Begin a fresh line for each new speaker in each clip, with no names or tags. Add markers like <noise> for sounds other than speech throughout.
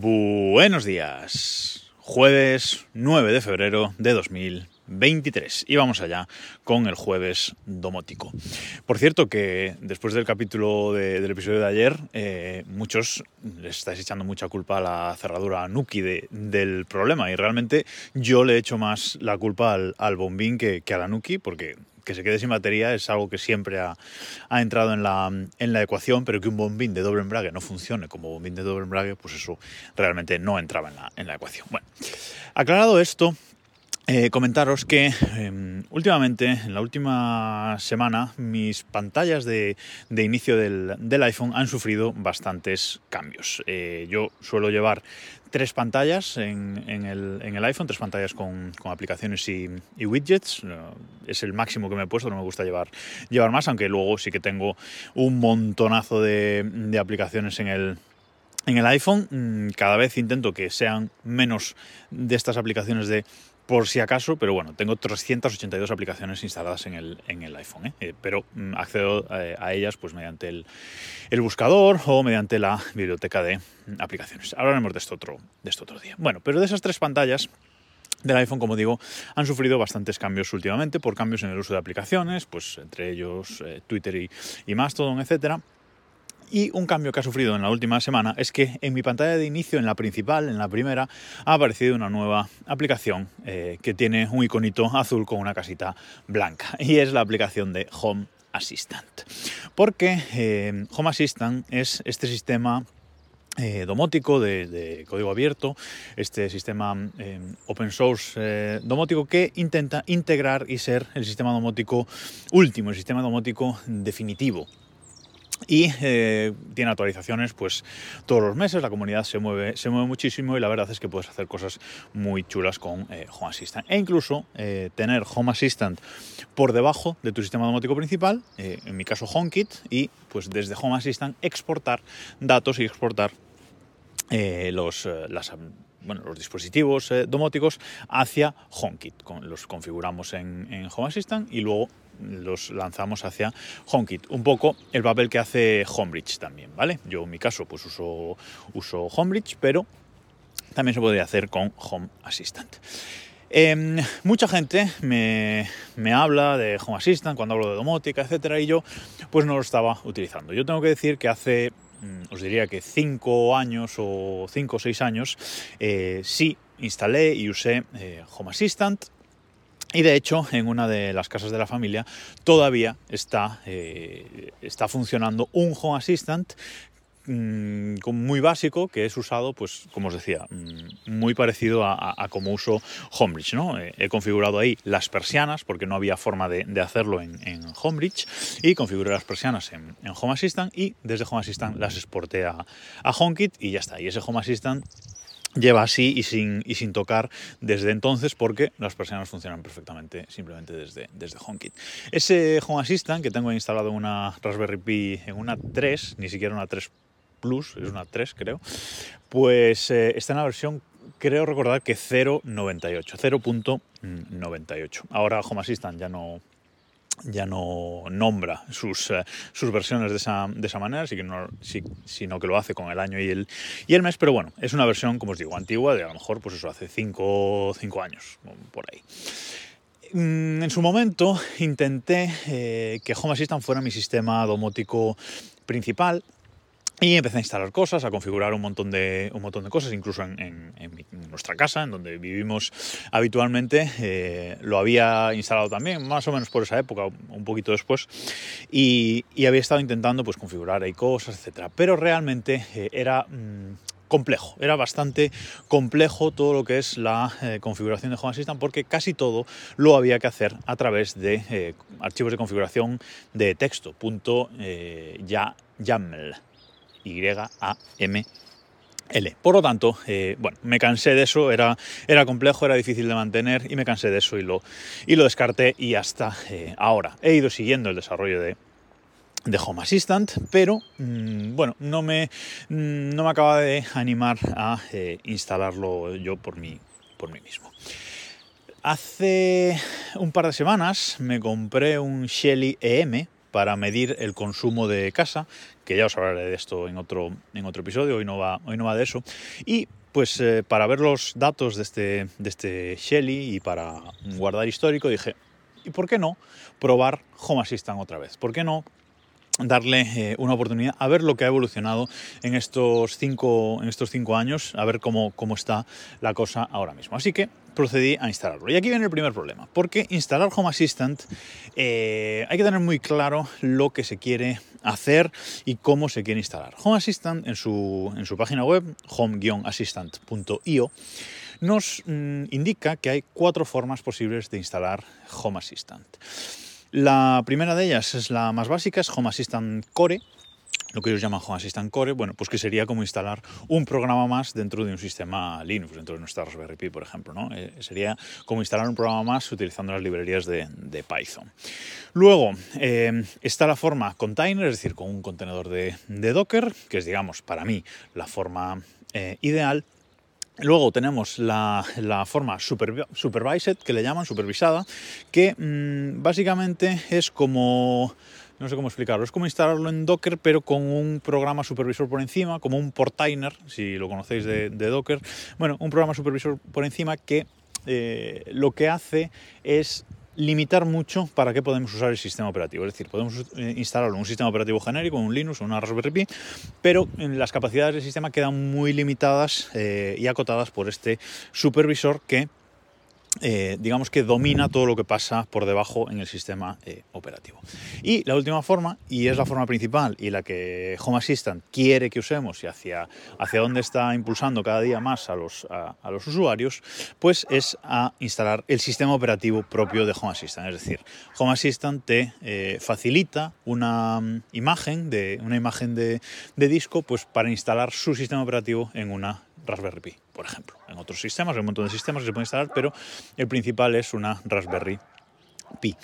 Buenos días. Jueves 9 de febrero de 2023. Y vamos allá con el jueves domótico. Por cierto que después del capítulo del episodio de ayer, eh, muchos les estáis echando mucha culpa a la cerradura Nuki del problema. Y realmente yo le echo más la culpa al, bombín que, que a la Nuki porque que se quede sin batería es algo que siempre ha, entrado en la, en la, ecuación, pero que un bombín de doble embrague no funcione como bombín de doble embrague, pues eso realmente no entraba en la, en la ecuación. Bueno, aclarado esto, eh, comentaros que em, últimamente, en la última semana, mis pantallas de, inicio del, iPhone han sufrido bastantes cambios. Eh, yo suelo llevar tres pantallas en, el, iPhone, tres pantallas con, aplicaciones y, widgets. Es el máximo que me he puesto, no me gusta llevar, llevar más, aunque luego sí que tengo un montonazo de, de aplicaciones en el, en el iPhone. Mm, cada vez intento que sean menos de estas aplicaciones de por si acaso, pero bueno, tengo 382 aplicaciones instaladas en el, en el iPhone, ¿eh? Eh, pero mm, accedo eh, a ellas pues mediante el, buscador o mediante la biblioteca de aplicaciones. Hablaremos de esto, otro, de esto otro día. Bueno, pero de esas tres pantallas del iPhone, como digo, han sufrido bastantes cambios últimamente por cambios en el uso de aplicaciones, pues entre ellos Twitter y, y Mastodon, etcétera y un cambio que ha sufrido en la última semana es que en mi pantalla de inicio, en la principal, en la primera, ha aparecido una nueva aplicación eh, que tiene un iconito azul con una casita blanca <laughs> y es la aplicación de Home Assistant. Porque eh, Home Assistant es este sistema eh, domótico de, código abierto, este sistema open source domótico que intenta integrar y ser el sistema domótico último, el sistema domótico definitivo y eh, tiene actualizaciones pues todos los meses, la comunidad se mueve, se mueve muchísimo y la verdad es que puedes hacer cosas muy chulas con eh, Home Assistant. E incluso eh, tener Home Assistant por debajo de tu sistema domótico principal, en mi caso HomeKit, y pues desde Home Assistant exportar datos y exportar los, los dispositivos domóticos hacia HomeKit. Los configuramos en, en Home Assistant y luego los lanzamos hacia HomeKit. Un poco el papel que hace Homebridge también, ¿vale? Yo en mi caso pues uso, uso Homebridge, pero también se podría hacer con Home Assistant. Em, mucha gente me, habla de Home Assistant cuando hablo de domótica, etcétera, y yo pues no lo estaba utilizando. Yo tengo que decir que hace, os diría que 5 años o 5 o 6 años, eh, sí instalé y usé eh, Home Assistant. Y de hecho, en una de las casas de la familia todavía está, eh, está funcionando un Home Assistant mm, muy básico que es usado, pues como os decía, mm, muy parecido a, como uso Homebridge. ¿no? Eh, he configurado ahí las persianas porque no había forma de, hacerlo en, Homebridge y configuré las persianas en, Home Assistant y desde Home Assistant las exporté a, a HomeKit y ya está. Y ese Home Assistant lleva así y sin, y sin tocar desde entonces porque las persianas funcionan perfectamente simplemente desde, desde HomeKit. Ese Home Assistant que tengo instalado en una Raspberry Pi en una 3, ni siquiera una 3 Plus, es una 3 creo, pues eh, está en la versión creo recordar que 0.98, 0.98. Ahora Home Assistant ya no, ya no nombra sus, eh, sus versiones de esa, de esa manera, sino que lo hace con el año y el, y el mes, pero bueno, es una versión, como os digo, antigua, de a lo mejor pues eso hace 5 años, por ahí. Mm, en su momento intenté eh, que Home Assistant fuera mi sistema domótico principal, y empecé a instalar cosas, a configurar un montón de, un montón de cosas, incluso en, nuestra casa, en donde vivimos habitualmente. Eh, lo había instalado también, más o menos por esa época, un poquito después. Y, había estado intentando pues, configurar ahí cosas, etc. Pero realmente eh, era... Mm, complejo, era bastante complejo todo lo que es la eh, configuración de Home Assistant porque casi todo lo había que hacer a través de archivos de configuración de texto, punto YAML. Y-A-M. L. Por lo tanto, eh, bueno, me cansé de eso, era, era complejo, era difícil de mantener y me cansé de eso y lo, y lo descarté y hasta eh, ahora. He ido siguiendo el desarrollo de, de Home Assistant, pero mm, bueno, no me, mm, no me acaba de animar a eh, instalarlo yo por mí, por mí mismo. Hace un par de semanas me compré un Shelly EM, para medir el consumo de casa, que ya os hablaré de esto en otro, en otro episodio, hoy no, va, hoy no va de eso. Y pues eh, para ver los datos de este, de este Shelly y para guardar histórico dije, ¿y por qué no probar Home Assistant otra vez? ¿Por qué no darle eh, una oportunidad a ver lo que ha evolucionado en estos cinco, en estos cinco años, a ver cómo, cómo está la cosa ahora mismo. Así que procedí a instalarlo. Y aquí viene el primer problema, porque instalar Home Assistant eh, hay que tener muy claro lo que se quiere hacer y cómo se quiere instalar. Home Assistant en su, en su página web, home-assistant.io, nos mm, indica que hay cuatro formas posibles de instalar Home Assistant. La primera de ellas es la más básica, es Home Assistant Core, lo que ellos llaman Home Assistant Core, bueno, pues que sería como instalar un programa más dentro de un sistema Linux, dentro de nuestra Raspberry Pi, por ejemplo, ¿no? Eh, sería como instalar un programa más utilizando las librerías de, Python. Luego eh, está la forma container, es decir, con un contenedor de, Docker, que es, digamos, para mí la forma eh, ideal. Luego tenemos la, forma supervised, que le llaman supervisada, que mm, básicamente es como, no sé cómo explicarlo, es como instalarlo en Docker, pero con un programa supervisor por encima, como un portainer, si lo conocéis de, Docker. Bueno, un programa supervisor por encima que eh, lo que hace es limitar mucho para qué podemos usar el sistema operativo. Es decir, podemos eh, instalarlo en un sistema operativo genérico, un Linux o una Raspberry Pi, pero las capacidades del sistema quedan muy limitadas eh, y acotadas por este supervisor que eh, digamos que domina todo lo que pasa por debajo en el sistema eh, operativo. Y la última forma, y es la forma principal y la que Home Assistant quiere que usemos y hacia, hacia dónde está impulsando cada día más a los, a, los usuarios, pues es a instalar el sistema operativo propio de Home Assistant. Es decir, Home Assistant te eh, facilita una mm, imagen, de, una imagen de, de disco pues, para instalar su sistema operativo en una Raspberry Pi, por ejemplo. En otros sistemas, hay un montón de sistemas que se pueden instalar, pero el principal es una Raspberry Pi.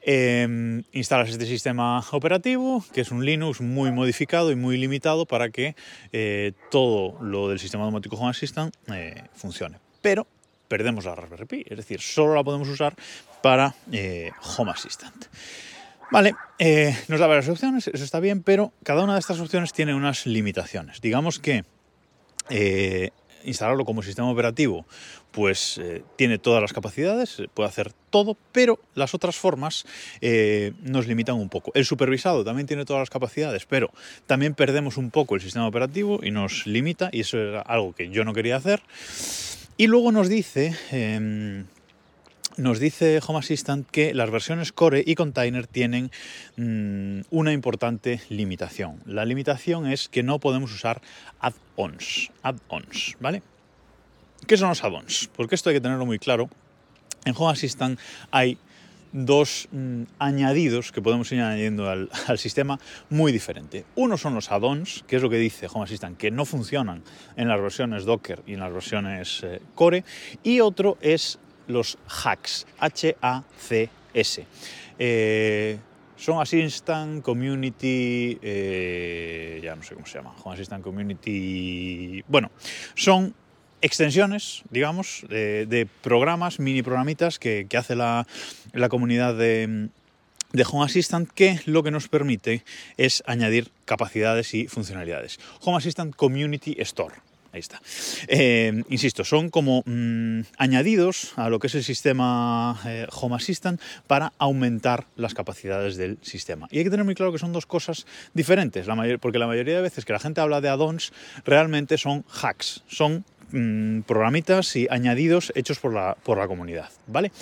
Em, instalas este sistema operativo, que es un Linux muy modificado y muy limitado para que eh, todo lo del sistema domótico Home Assistant eh, funcione. Pero perdemos la Raspberry Pi, es decir, solo la podemos usar para eh, Home Assistant. Vale, nos da varias opciones, eso está bien, pero cada una de estas opciones tiene unas limitaciones. Digamos que eh, instalarlo como sistema operativo, pues eh, tiene todas las capacidades, puede hacer todo, pero las otras formas eh, nos limitan un poco. El supervisado también tiene todas las capacidades, pero también perdemos un poco el sistema operativo y nos limita, y eso era algo que yo no quería hacer. Y luego nos dice em, nos dice Home Assistant que las versiones Core y Container tienen mm, una importante limitación. La limitación es que no podemos usar add-ons. Add-ons, ¿vale? ¿Qué son los add-ons? Porque esto hay que tenerlo muy claro. En Home Assistant hay dos mm, añadidos que podemos ir añadiendo al, <laughs> sistema muy diferente. Uno son los add-ons, que es lo que dice Home Assistant, que no funcionan en las versiones Docker y en las versiones eh, Core. Y otro es los hacks, H-A-C-S. Eh, son Assistant Community, eh, ya no sé cómo se llama, Assistant Community, bueno, son extensiones, digamos, de, programas, mini programitas que, hace la, comunidad de Home Assistant que lo que nos permite es añadir capacidades y funcionalidades. Home Assistant Community Store. Ahí está. Eh, insisto, son como mm, añadidos a lo que es el sistema eh, Home Assistant para aumentar las capacidades del sistema. Y hay que tener muy claro que son dos cosas diferentes, la porque la mayoría de veces que la gente habla de add-ons realmente son hacks, son mm, programitas y añadidos hechos por la, por la comunidad, ¿vale?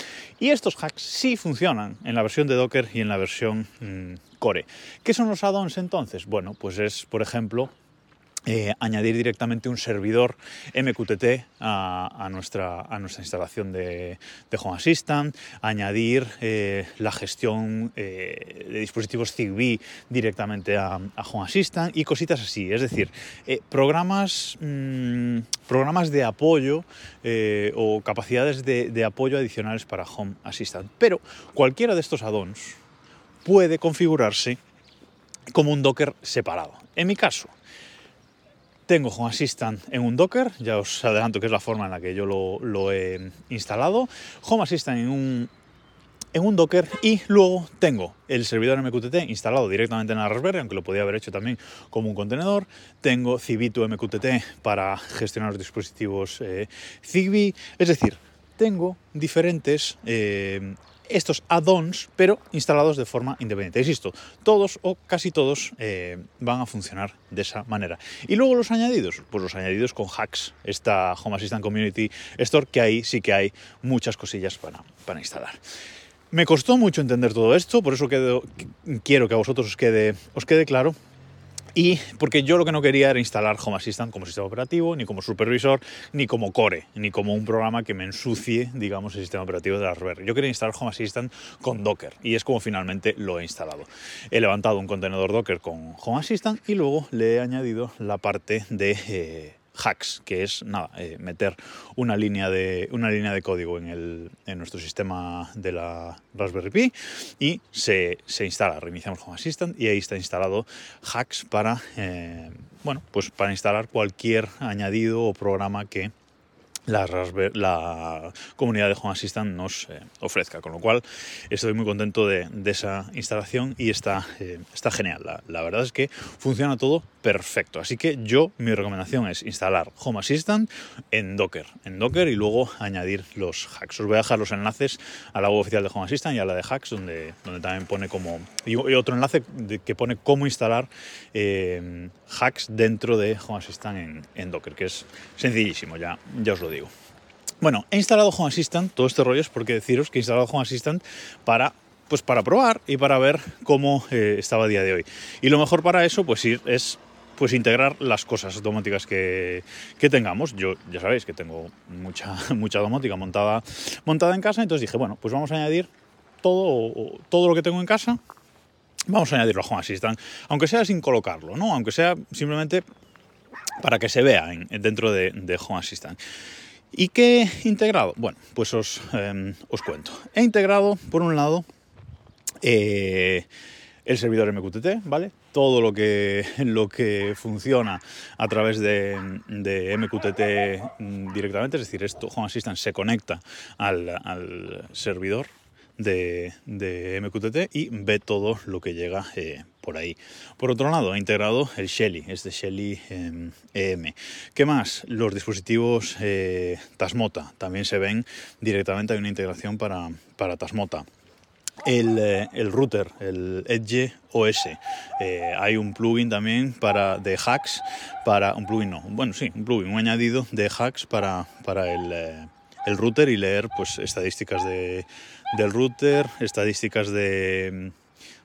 Y estos hacks sí funcionan en la versión de Docker y en la versión mm, Core. ¿Qué son los add-ons entonces? Bueno, pues es, por ejemplo, eh, añadir directamente un servidor MQTT a, nuestra, instalación de, Home Assistant, añadir eh, la gestión eh, de dispositivos Zigbee directamente a, Home Assistant y cositas así. Es decir, programas, mm, programas de apoyo o capacidades de, de, apoyo adicionales para Home Assistant. Pero cualquiera de estos add-ons puede configurarse como un Docker separado. En mi caso, tengo Home Assistant en un Docker, ya os adelanto que es la forma en la que yo lo, he instalado. Home Assistant en un, en un Docker y luego tengo el servidor MQTT instalado directamente en la Raspberry, aunque lo podía haber hecho también como un contenedor. Tengo Cibito MQTT para gestionar los dispositivos eh, Zigbee. Es decir, tengo diferentes eh, estos add-ons, pero instalados de forma independiente. Insisto, todos o casi todos eh, van a funcionar de esa manera. Y luego los añadidos, pues los añadidos con hacks, esta Home Assistant Community Store, que ahí sí que hay muchas cosillas para, instalar. Me costó mucho entender todo esto, por eso quiero que a vosotros os quede claro y porque yo lo que no quería era instalar Home Assistant como sistema operativo, ni como supervisor, ni como core, ni como un programa que me ensucie, digamos, el sistema operativo de la Raspberry. Yo quería instalar Home Assistant con Docker y es como finalmente lo he instalado. He levantado un contenedor Docker con Home Assistant y luego le he añadido la parte de... Eh, hacks, que es nada, eh, meter una línea, de, una línea de código en, el, en, nuestro sistema de la Raspberry Pi y se, se, instala. Reiniciamos Home Assistant y ahí está instalado hacks para, eh, bueno, pues para instalar cualquier añadido o programa que la, comunidad de Home Assistant nos eh, ofrezca. Con lo cual estoy muy contento de, esa instalación y está, está genial. La, la, verdad es que funciona todo perfecto. Así que yo, mi recomendación es instalar Home Assistant en Docker, en Docker y luego añadir los hacks. Os voy a dejar los enlaces a la web oficial de Home Assistant y a la de hacks, donde, donde también pone como. Y, otro enlace que pone cómo instalar eh, hacks dentro de Home Assistant en, Docker, que es sencillísimo, ya, ya os lo digo. Bueno, he instalado Home Assistant, todo este rollo es porque deciros que he instalado Home Assistant para pues para probar y para ver cómo eh, estaba a día de hoy. Y lo mejor para eso, pues ir, es pues integrar las cosas domóticas que, tengamos. Yo ya sabéis que tengo mucha, <laughs> mucha domótica montada, montada en casa, entonces dije, bueno, pues vamos a añadir todo, todo lo que tengo en casa, vamos a añadirlo a Home Assistant, aunque sea sin colocarlo, ¿no? Aunque sea simplemente para que se vea dentro de, Home Assistant. ¿Y qué he integrado? Bueno, pues os, em, os cuento. He integrado, por un lado, eh, el servidor MQTT, ¿vale? Todo lo que, <laughs> lo que funciona a través de, MQTT directamente, es decir, esto Home Assistant se conecta al, servidor de, MQTT y ve todo lo que llega eh, por ahí. Por otro lado, ha integrado el Shelly, este Shelly EM. E ¿Qué más? Los dispositivos eh, Tasmota también se ven directamente, hay una integración para, para Tasmota. Eh, el, router, el Edge OS. Eh, hay un plugin también para, de hacks, para un plugin no, bueno sí, un plugin, un añadido de hacks para, para el, eh, el router y leer pues estadísticas de, del router, estadísticas de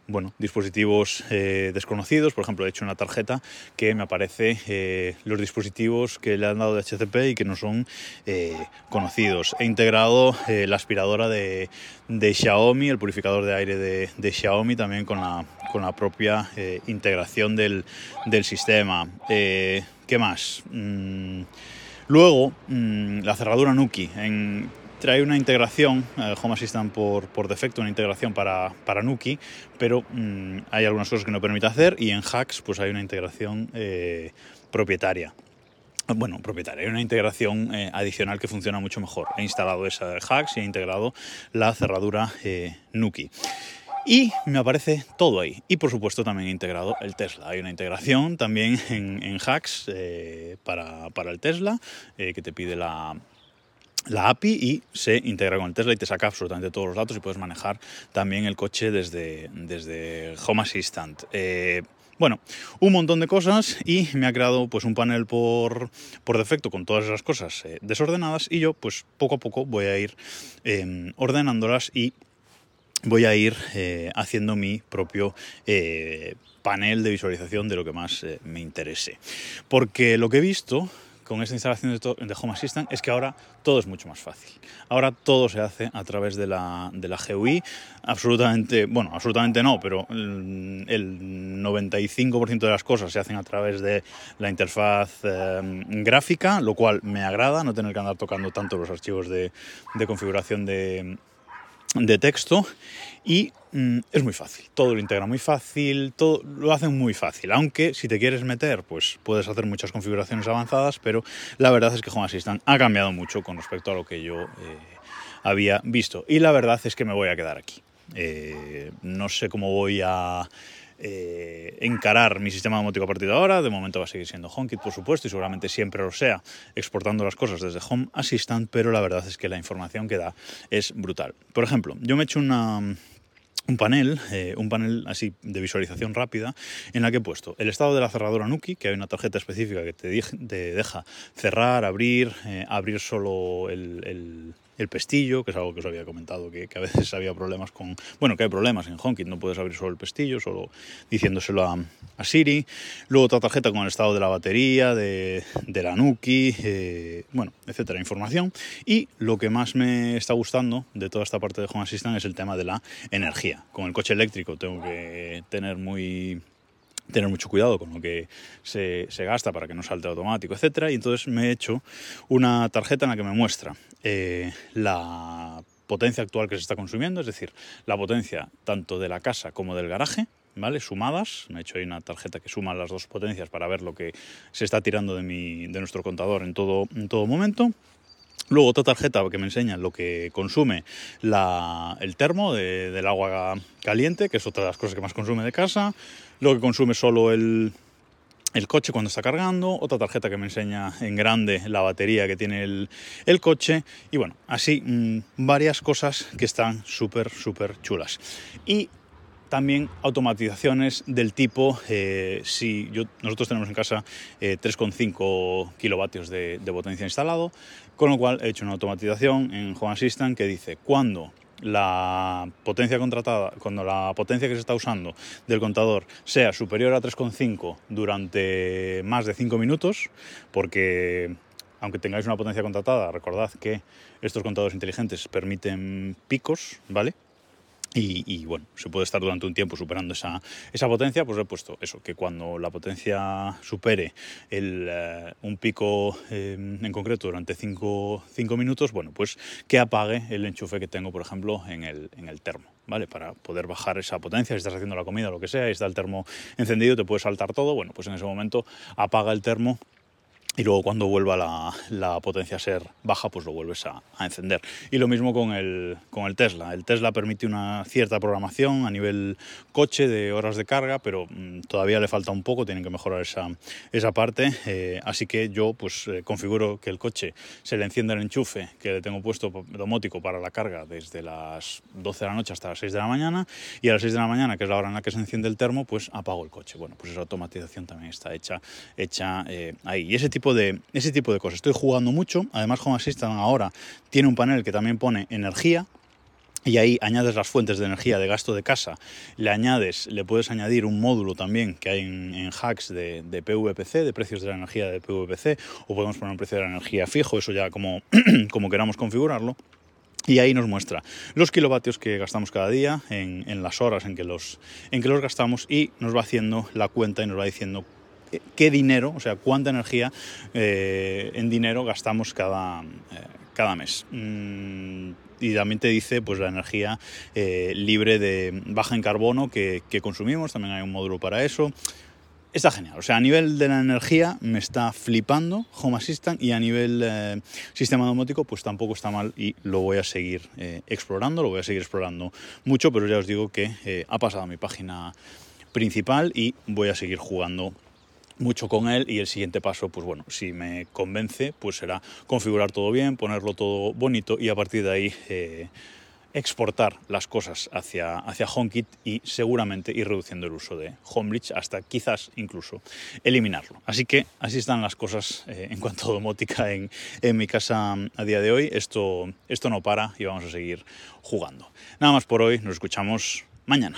bueno, dispositivos eh, desconocidos. Por ejemplo, he hecho una tarjeta que me aparece eh, los dispositivos que le han dado de HCP y que no son eh, conocidos. He integrado la aspiradora de, Xiaomi, el purificador de aire de, Xiaomi, también con la, con la propia integración del, sistema. ¿Qué más? Mm, luego, mm, la cerradura Nuki. En, trae una integración, eh, Home Assistant por, por, defecto, una integración para, para Nuki, pero mm, hay algunas cosas que no permite hacer y en Hacks pues hay una integración eh, propietaria. Bueno, propietaria, hay una integración eh, adicional que funciona mucho mejor. He instalado esa Hacks y he integrado la cerradura Nuki. Y me aparece todo ahí. Y por supuesto también he integrado el Tesla. Hay una integración también en, en Hacks para, para, el Tesla que te pide la, la API y se integra con el Tesla y te saca absolutamente todos los datos y puedes manejar también el coche desde, desde Home Assistant. Eh, bueno, un montón de cosas y me ha creado pues un panel por, por defecto con todas esas cosas eh, desordenadas y yo pues poco a poco voy a ir em, ordenándolas y voy a ir eh, haciendo mi propio panel de visualización de lo que más me interese. Porque lo que he visto con esta instalación de, Home Assistant es que ahora todo es mucho más fácil. Ahora todo se hace a través de la, de la GUI. Absolutamente, bueno, absolutamente no, pero el 95% de las cosas se hacen a través de la interfaz em, gráfica, lo cual me agrada, no tener que andar tocando tanto los archivos de, de configuración de de texto y mm, es muy fácil, todo lo integra muy fácil, todo lo hacen muy fácil, aunque si te quieres meter pues puedes hacer muchas configuraciones avanzadas, pero la verdad es que Home Assistant ha cambiado mucho con respecto a lo que yo... Eh, había visto. Y la verdad es que me voy a quedar aquí. no sé cómo voy a eh, encarar mi sistema domótico a partir de ahora. De momento va a seguir siendo HomeKit, por supuesto, y seguramente siempre lo sea, exportando las cosas desde Home Assistant, pero la verdad es que la información que da es brutal. Por ejemplo, yo me he hecho una un panel, eh, un panel así de visualización rápida, en la que he puesto el estado de la cerradura Nuki, que hay una tarjeta específica que te, deja cerrar, abrir, eh, abrir solo el el pestillo, que es algo que os había comentado, que, a veces había problemas con... Bueno, que hay problemas en HomeKit, no puedes abrir solo el pestillo, solo diciéndoselo a, Siri. Luego otra tarjeta con el estado de la batería, de, la Nuki, eh, bueno, etcétera, información. Y lo que más me está gustando de toda esta parte de Home Assistant es el tema de la energía. Con el coche eléctrico tengo que tener muy tener mucho cuidado con lo que se, gasta para que no salte automático, etcétera. Y entonces me he hecho una tarjeta en la que me muestra eh, la potencia actual que se está consumiendo, es decir, la potencia tanto de la casa como del garaje, ¿vale? Sumadas. Me he hecho ahí una tarjeta que suma las dos potencias para ver lo que se está tirando de, mi, de nuestro contador en todo, en todo momento. Luego otra tarjeta que me enseña lo que consume el termo del agua caliente, que es otra de las cosas que más consume de casa. Lo que consume solo el, coche cuando está cargando. Otra tarjeta que me enseña en grande la batería que tiene el, coche. Y bueno, así mm, varias cosas que están súper, súper chulas. Y también automatizaciones del tipo, eh, si nosotros tenemos en casa 3,5 eh, kilovatios de, potencia instalado, con lo cual he hecho una automatización en Home Assistant que dice cuando la potencia contratada, cuando la potencia que se está usando del contador sea superior a 3,5 durante más de 5 minutos, porque aunque tengáis una potencia contratada, recordad que estos contadores inteligentes permiten picos, ¿vale? Y, bueno, se puede estar durante un tiempo superando esa, esa potencia, pues he puesto eso, que cuando la potencia supere el, eh, un pico eh, en concreto durante 5 minutos, bueno, pues que apague el enchufe que tengo, por ejemplo, en el, en el termo. ¿Vale? Para poder bajar esa potencia, si estás haciendo la comida o lo que sea, y está el termo encendido, te puede saltar todo, bueno, pues en ese momento apaga el termo y luego cuando vuelva la, potencia a ser baja, pues lo vuelves a, encender. Y lo mismo con el, con el, Tesla. El Tesla permite una cierta programación a nivel coche de horas de carga, pero mm, todavía le falta un poco, tienen que mejorar esa, esa parte. Eh, así que yo pues eh, configuro que el coche se le encienda el enchufe que le tengo puesto domótico para la carga desde las 12 de la noche hasta las 6 de la mañana y a las 6 de la mañana, que es la hora en la que se enciende el termo, pues apago el coche. Bueno, pues esa automatización también está hecha, hecha eh, ahí. Y ese tipo de, ese tipo de cosas. Estoy jugando mucho, además Home Assistant ahora tiene un panel que también pone energía, y ahí añades las fuentes de energía de gasto de casa, le añades, le puedes añadir un módulo también que hay en, hacks de, de, PVPC, de precios de la energía de PVPC, o podemos poner un precio de la energía fijo, eso ya como, <clears throat> como queramos configurarlo. Y ahí nos muestra los kilovatios que gastamos cada día, en, en, las horas en que, los, en que los gastamos y nos va haciendo la cuenta y nos va diciendo qué dinero, o sea, cuánta energía eh, en dinero gastamos cada, eh, cada mes. Mm, y también te dice pues la energía eh, libre de baja en carbono que, consumimos, también hay un módulo para eso. Está genial, o sea, a nivel de la energía me está flipando Home Assistant y a nivel sistema domótico pues tampoco está mal y lo voy a seguir explorando, lo voy a seguir explorando mucho, pero ya os digo que ha pasado a mi página principal y voy a seguir jugando mucho con él y el siguiente paso, pues bueno, si me convence, pues será configurar todo bien, ponerlo todo bonito y a partir de ahí eh, exportar las cosas hacia, hacia HomeKit y seguramente ir reduciendo el uso de HomeBridge hasta quizás incluso eliminarlo. Así que así están las cosas eh, en cuanto a domótica en, en, mi casa a día de hoy. Esto, esto no para y vamos a seguir jugando. Nada más por hoy, nos escuchamos mañana.